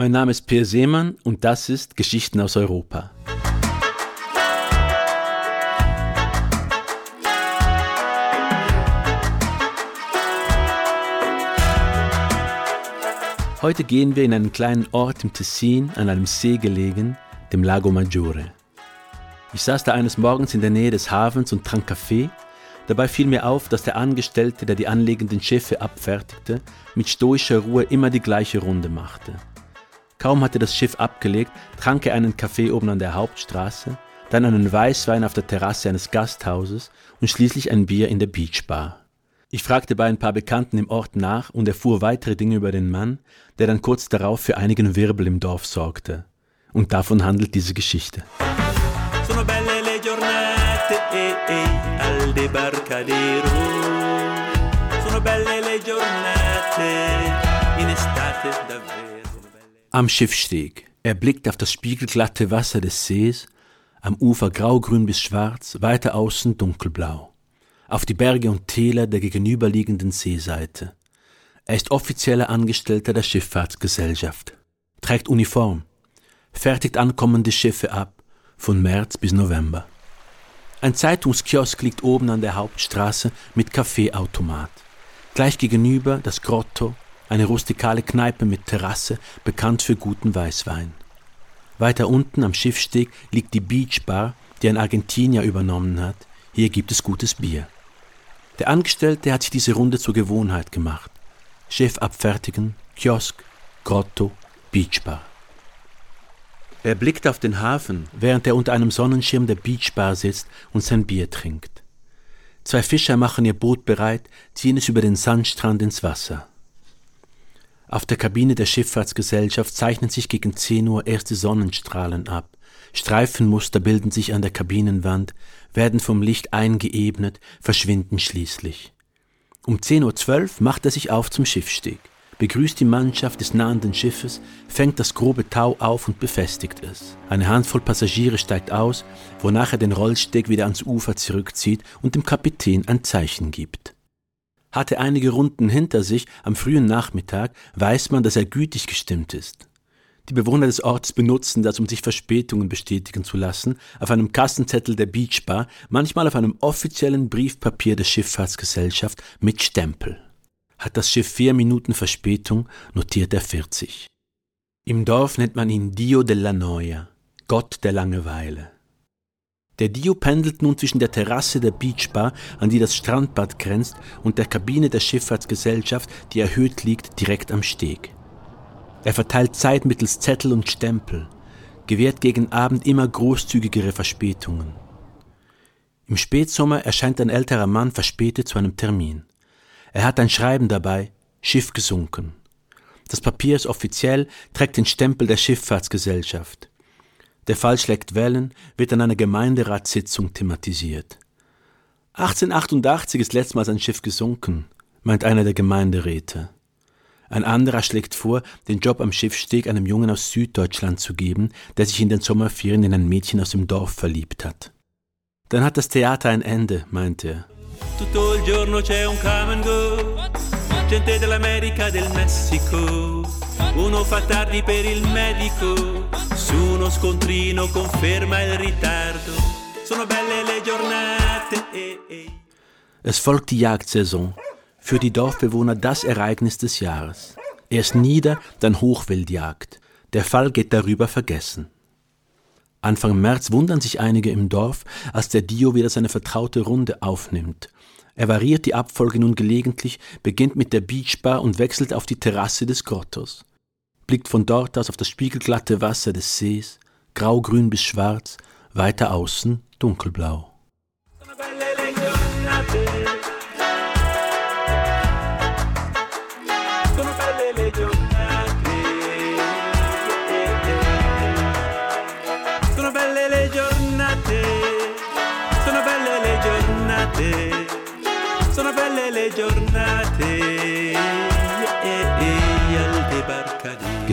Mein Name ist Peer Seemann und das ist Geschichten aus Europa. Heute gehen wir in einen kleinen Ort im Tessin, an einem See gelegen, dem Lago Maggiore. Ich saß da eines Morgens in der Nähe des Hafens und trank Kaffee. Dabei fiel mir auf, dass der Angestellte, der die anlegenden Schiffe abfertigte, mit stoischer Ruhe immer die gleiche Runde machte. Kaum hatte das Schiff abgelegt, trank er einen Kaffee oben an der Hauptstraße, dann einen Weißwein auf der Terrasse eines Gasthauses und schließlich ein Bier in der Beachbar. Ich fragte bei ein paar Bekannten im Ort nach und erfuhr weitere Dinge über den Mann, der dann kurz darauf für einigen Wirbel im Dorf sorgte. Und davon handelt diese Geschichte. Sono belle le giornate eh, eh, al debarcadero. Sono belle le giornate in estate davvero. Am Schiffsteg. Er blickt auf das spiegelglatte Wasser des Sees, am Ufer graugrün bis schwarz, weiter außen dunkelblau. Auf die Berge und Täler der gegenüberliegenden Seeseite. Er ist offizieller Angestellter der Schifffahrtsgesellschaft, trägt Uniform, fertigt ankommende Schiffe ab, von März bis November. Ein Zeitungskiosk liegt oben an der Hauptstraße mit Kaffeeautomat. Gleich gegenüber das Grotto, eine rustikale Kneipe mit Terrasse, bekannt für guten Weißwein. Weiter unten am Schiffsteg liegt die Beach Bar, die ein Argentinier übernommen hat. Hier gibt es gutes Bier. Der Angestellte hat sich diese Runde zur Gewohnheit gemacht. Chef abfertigen, Kiosk, Grotto, Beachbar. Er blickt auf den Hafen, während er unter einem Sonnenschirm der Beachbar sitzt und sein Bier trinkt. Zwei Fischer machen ihr Boot bereit, ziehen es über den Sandstrand ins Wasser. Auf der Kabine der Schifffahrtsgesellschaft zeichnen sich gegen 10 Uhr erste Sonnenstrahlen ab. Streifenmuster bilden sich an der Kabinenwand, werden vom Licht eingeebnet, verschwinden schließlich. Um 10.12 Uhr macht er sich auf zum Schiffsteg begrüßt die Mannschaft des nahenden Schiffes, fängt das grobe Tau auf und befestigt es. Eine Handvoll Passagiere steigt aus, wonach er den Rollsteg wieder ans Ufer zurückzieht und dem Kapitän ein Zeichen gibt. Hatte einige Runden hinter sich am frühen Nachmittag, weiß man, dass er gütig gestimmt ist. Die Bewohner des Ortes benutzen das, um sich Verspätungen bestätigen zu lassen, auf einem Kassenzettel der Beachbar, manchmal auf einem offiziellen Briefpapier der Schifffahrtsgesellschaft mit Stempel. Hat das Schiff vier Minuten Verspätung, notiert er 40. Im Dorf nennt man ihn Dio della Noia, Gott der Langeweile. Der Dio pendelt nun zwischen der Terrasse der Beachbar, an die das Strandbad grenzt, und der Kabine der Schifffahrtsgesellschaft, die erhöht liegt, direkt am Steg. Er verteilt Zeit mittels Zettel und Stempel, gewährt gegen Abend immer großzügigere Verspätungen. Im Spätsommer erscheint ein älterer Mann verspätet zu einem Termin. Er hat ein Schreiben dabei, Schiff gesunken. Das Papier ist offiziell, trägt den Stempel der Schifffahrtsgesellschaft. Der Fall schlägt Wellen, wird an einer Gemeinderatssitzung thematisiert. 1888 ist letztmals ein Schiff gesunken, meint einer der Gemeinderäte. Ein anderer schlägt vor, den Job am Schiffsteg einem Jungen aus Süddeutschland zu geben, der sich in den Sommerferien in ein Mädchen aus dem Dorf verliebt hat. Dann hat das Theater ein Ende, meint er. Tutto il giorno c'è un come and go, gente dell'America del Messico. Uno fa tardi per il medico, su uno scontrino conferma il ritardo. Sono belle le giornate. Eh, eh. Es folgt die Jagdsaison. Für die Dorfbewohner das Ereignis des Jahres. Erst Nieder, dann Hochwildjagd. Der Fall geht darüber vergessen. Anfang März wundern sich einige im Dorf, als der Dio wieder seine vertraute Runde aufnimmt. Er variiert die Abfolge nun gelegentlich, beginnt mit der Beachbar und wechselt auf die Terrasse des Grottos. Blickt von dort aus auf das spiegelglatte Wasser des Sees, graugrün bis schwarz, weiter außen dunkelblau. sono belle le giornate